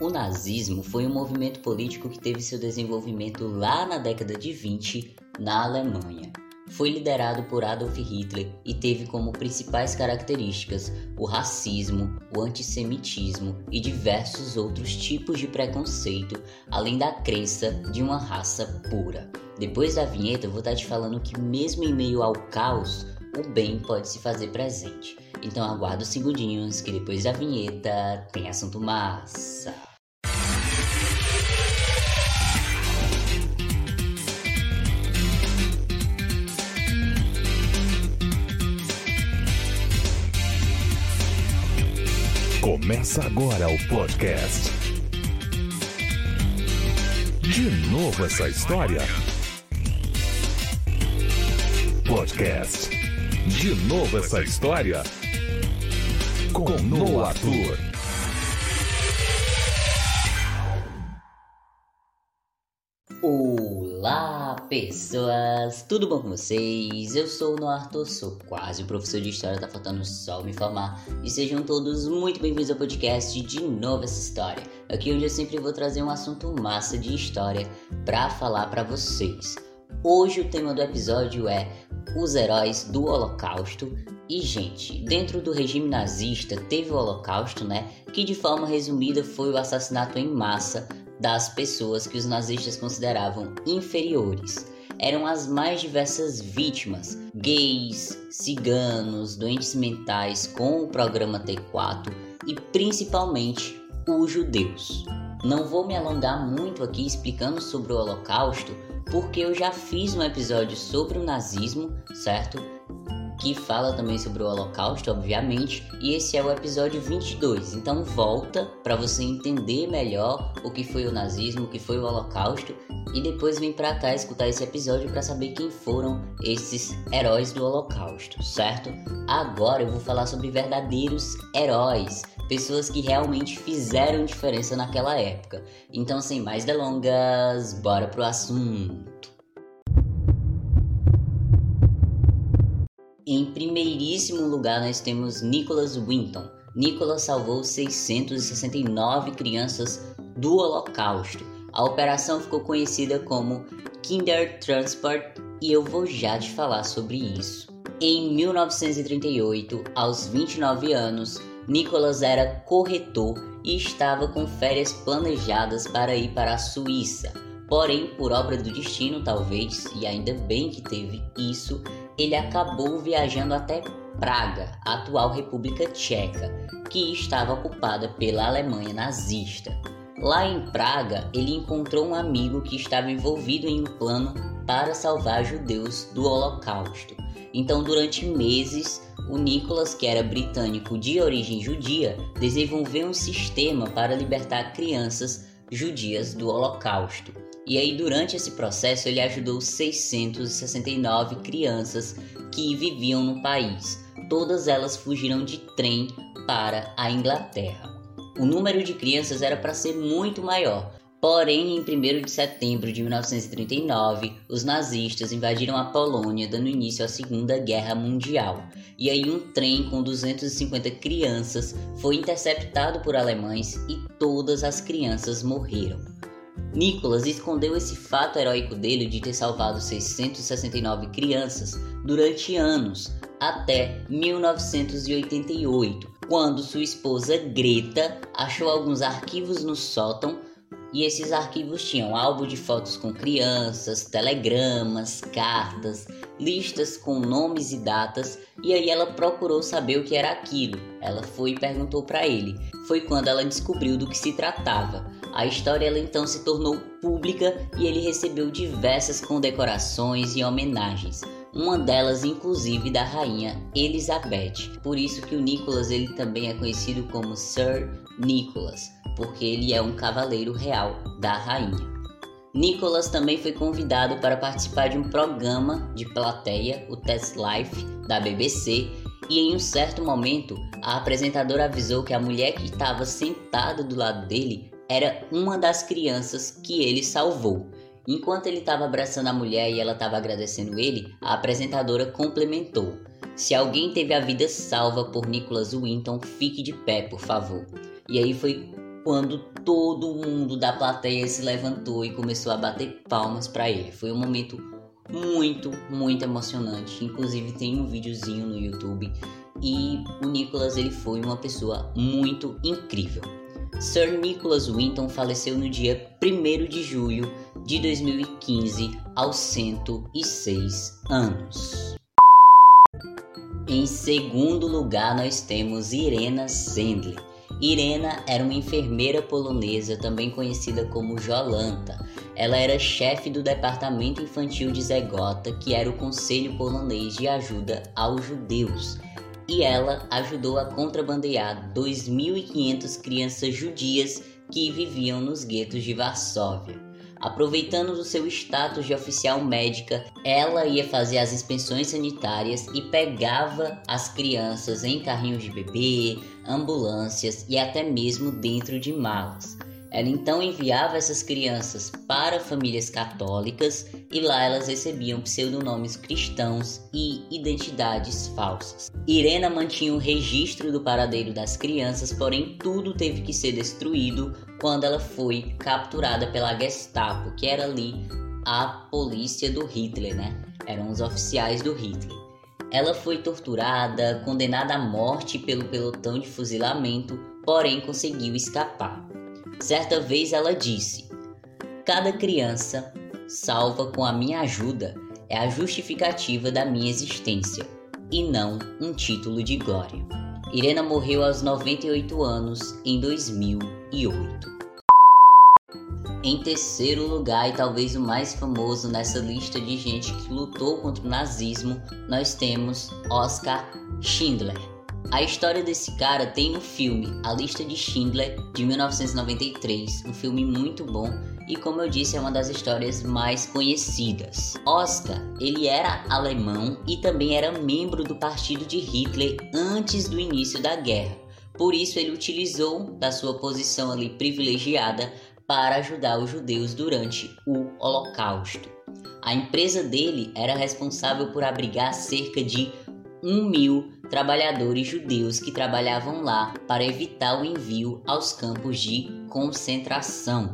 O nazismo foi um movimento político que teve seu desenvolvimento lá na década de 20 na Alemanha. Foi liderado por Adolf Hitler e teve como principais características o racismo, o antissemitismo e diversos outros tipos de preconceito, além da crença de uma raça pura. Depois da vinheta, eu vou estar te falando que, mesmo em meio ao caos, o bem pode se fazer presente. Então aguarda os segundinhos que depois da vinheta tem assunto massa. Começa agora o podcast. De novo essa história? Podcast. De novo essa história? Com Noah Arthur. Olá, pessoas! Tudo bom com vocês? Eu sou o Noah Arthur, sou quase o professor de história, tá faltando só me informar. E sejam todos muito bem-vindos ao podcast De Novo Essa História. Aqui onde eu sempre vou trazer um assunto massa de história para falar para vocês. Hoje o tema do episódio é os heróis do Holocausto. E, gente, dentro do regime nazista teve o Holocausto, né? Que de forma resumida foi o assassinato em massa das pessoas que os nazistas consideravam inferiores. Eram as mais diversas vítimas: gays, ciganos, doentes mentais com o programa T4 e principalmente os judeus. Não vou me alongar muito aqui explicando sobre o Holocausto, porque eu já fiz um episódio sobre o nazismo, certo? Que fala também sobre o Holocausto, obviamente, e esse é o episódio 22. Então volta para você entender melhor o que foi o nazismo, o que foi o Holocausto, e depois vem para cá escutar esse episódio para saber quem foram esses heróis do Holocausto, certo? Agora eu vou falar sobre verdadeiros heróis, pessoas que realmente fizeram diferença naquela época. Então, sem mais delongas, bora pro assunto. Em primeiríssimo lugar, nós temos Nicholas Winton. Nicholas salvou 669 crianças do Holocausto. A operação ficou conhecida como Kindertransport e eu vou já te falar sobre isso. Em 1938, aos 29 anos, Nicholas era corretor e estava com férias planejadas para ir para a Suíça. Porém, por obra do destino, talvez, e ainda bem que teve isso, ele acabou viajando até Praga, atual República Tcheca, que estava ocupada pela Alemanha nazista. Lá em Praga, ele encontrou um amigo que estava envolvido em um plano para salvar judeus do Holocausto. Então, durante meses, o Nicholas, que era britânico de origem judia, desenvolveu um sistema para libertar crianças judias do Holocausto. E aí, durante esse processo, ele ajudou 669 crianças que viviam no país. Todas elas fugiram de trem para a Inglaterra. O número de crianças era para ser muito maior, Porém, em 1 de setembro de 1939, os nazistas invadiram a Polônia, dando início à Segunda Guerra Mundial. E aí, um trem com 250 crianças foi interceptado por alemães e todas as crianças morreram. Nicholas escondeu esse fato heróico dele de ter salvado 669 crianças durante anos, até 1988, quando sua esposa Greta achou alguns arquivos no sótão e esses arquivos tinham álbum de fotos com crianças, telegramas, cartas, listas com nomes e datas, e aí ela procurou saber o que era aquilo. Ela foi e perguntou para ele. Foi quando ela descobriu do que se tratava. A história ela então se tornou pública e ele recebeu diversas condecorações e homenagens. Uma delas, inclusive, da rainha Elizabeth. Por isso que o Nicholas ele também é conhecido como Sir Nicholas porque ele é um cavaleiro real da rainha. Nicholas também foi convidado para participar de um programa de plateia, o Test Life, da BBC, e em um certo momento a apresentadora avisou que a mulher que estava sentada do lado dele era uma das crianças que ele salvou. Enquanto ele estava abraçando a mulher e ela estava agradecendo ele, a apresentadora complementou: Se alguém teve a vida salva por Nicholas Winton, fique de pé, por favor. E aí foi quando todo mundo da plateia se levantou e começou a bater palmas para ele. Foi um momento muito, muito emocionante. Inclusive tem um videozinho no YouTube e o Nicholas ele foi uma pessoa muito incrível. Sir Nicholas Winton faleceu no dia 1 de julho de 2015 aos 106 anos. Em segundo lugar, nós temos Irena Sendler. Irena era uma enfermeira polonesa, também conhecida como Jolanta. Ela era chefe do departamento infantil de Zegota, que era o Conselho Polonês de Ajuda aos Judeus e ela ajudou a contrabandear 2.500 crianças judias que viviam nos guetos de Varsóvia. Aproveitando do seu status de oficial médica, ela ia fazer as inspeções sanitárias e pegava as crianças em carrinhos de bebê, ambulâncias e até mesmo dentro de malas. Ela então enviava essas crianças para famílias católicas e lá elas recebiam pseudonomes cristãos e identidades falsas. Irena mantinha o um registro do paradeiro das crianças, porém tudo teve que ser destruído quando ela foi capturada pela Gestapo, que era ali a polícia do Hitler, né? Eram os oficiais do Hitler. Ela foi torturada, condenada à morte pelo pelotão de fuzilamento, porém conseguiu escapar. Certa vez ela disse: Cada criança salva com a minha ajuda é a justificativa da minha existência e não um título de glória. Irena morreu aos 98 anos em 2008. Em terceiro lugar, e talvez o mais famoso nessa lista de gente que lutou contra o nazismo, nós temos Oscar Schindler. A história desse cara tem no filme A Lista de Schindler de 1993, um filme muito bom e como eu disse é uma das histórias mais conhecidas. Oscar, ele era alemão e também era membro do partido de Hitler antes do início da guerra. Por isso ele utilizou da sua posição ali privilegiada para ajudar os judeus durante o Holocausto. A empresa dele era responsável por abrigar cerca de um mil trabalhadores judeus que trabalhavam lá para evitar o envio aos campos de concentração.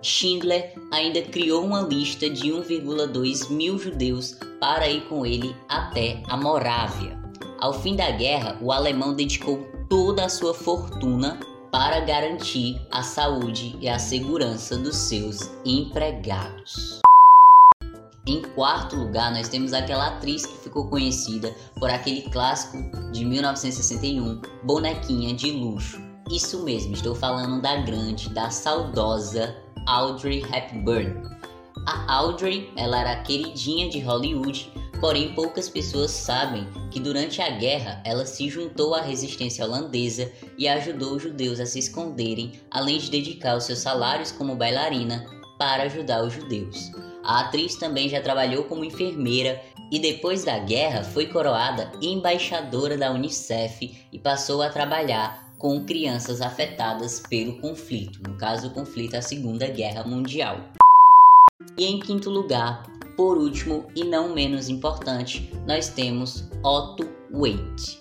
Schindler ainda criou uma lista de 1,2 mil judeus para ir com ele até a Morávia. Ao fim da guerra, o alemão dedicou toda a sua fortuna para garantir a saúde e a segurança dos seus empregados. Em quarto lugar, nós temos aquela atriz que ficou conhecida por aquele clássico de 1961, Bonequinha de Luxo. Isso mesmo, estou falando da grande, da saudosa Audrey Hepburn. A Audrey, ela era queridinha de Hollywood, porém poucas pessoas sabem que durante a guerra ela se juntou à resistência holandesa e ajudou os judeus a se esconderem, além de dedicar os seus salários como bailarina para ajudar os judeus. A atriz também já trabalhou como enfermeira e depois da guerra foi coroada embaixadora da Unicef e passou a trabalhar com crianças afetadas pelo conflito, no caso o conflito é a Segunda Guerra Mundial. E em quinto lugar, por último e não menos importante, nós temos Otto Waite.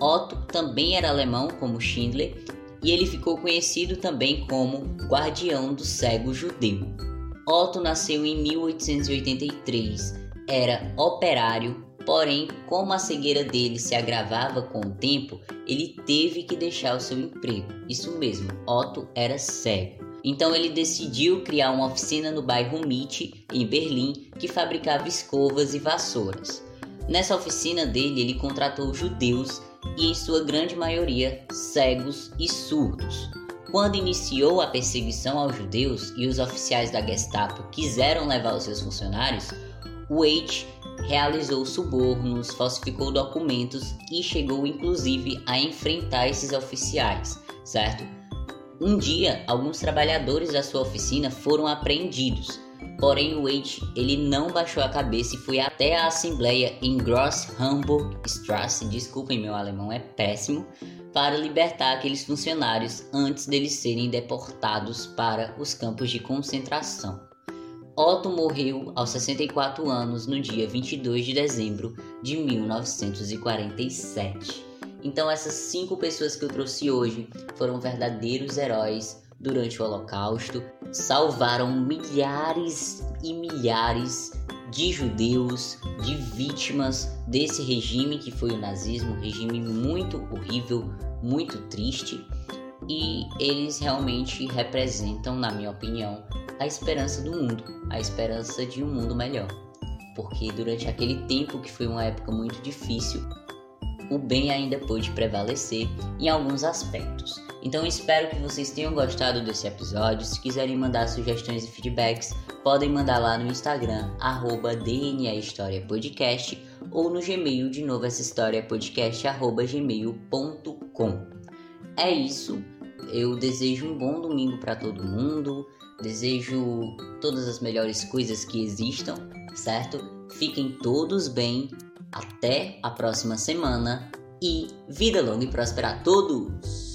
Otto também era alemão como Schindler e ele ficou conhecido também como Guardião do Cego Judeu. Otto nasceu em 1883. Era operário, porém, como a cegueira dele se agravava com o tempo, ele teve que deixar o seu emprego. Isso mesmo, Otto era cego. Então ele decidiu criar uma oficina no bairro Mitte, em Berlim, que fabricava escovas e vassouras. Nessa oficina dele, ele contratou judeus e, em sua grande maioria, cegos e surdos. Quando iniciou a perseguição aos judeus e os oficiais da Gestapo quiseram levar os seus funcionários, Waite realizou subornos, falsificou documentos e chegou inclusive a enfrentar esses oficiais, certo? Um dia, alguns trabalhadores da sua oficina foram apreendidos. Porém, Waite ele não baixou a cabeça e foi até a assembleia em Gross Hamburg Strasse, desculpem meu alemão é péssimo, para libertar aqueles funcionários antes deles serem deportados para os campos de concentração. Otto morreu aos 64 anos no dia 22 de dezembro de 1947. Então, essas cinco pessoas que eu trouxe hoje foram verdadeiros heróis durante o Holocausto, salvaram milhares e milhares de judeus, de vítimas desse regime que foi o nazismo, um regime muito horrível, muito triste, e eles realmente representam, na minha opinião, a esperança do mundo, a esperança de um mundo melhor. Porque durante aquele tempo que foi uma época muito difícil, o bem ainda pôde prevalecer em alguns aspectos. Então espero que vocês tenham gostado desse episódio. Se quiserem mandar sugestões e feedbacks, podem mandar lá no Instagram, arroba DNA História Podcast, ou no Gmail de novo essa história podcast, arroba gmail.com. É isso. Eu desejo um bom domingo para todo mundo. Desejo todas as melhores coisas que existam, certo? Fiquem todos bem. Até a próxima semana e vida longa e próspera a todos!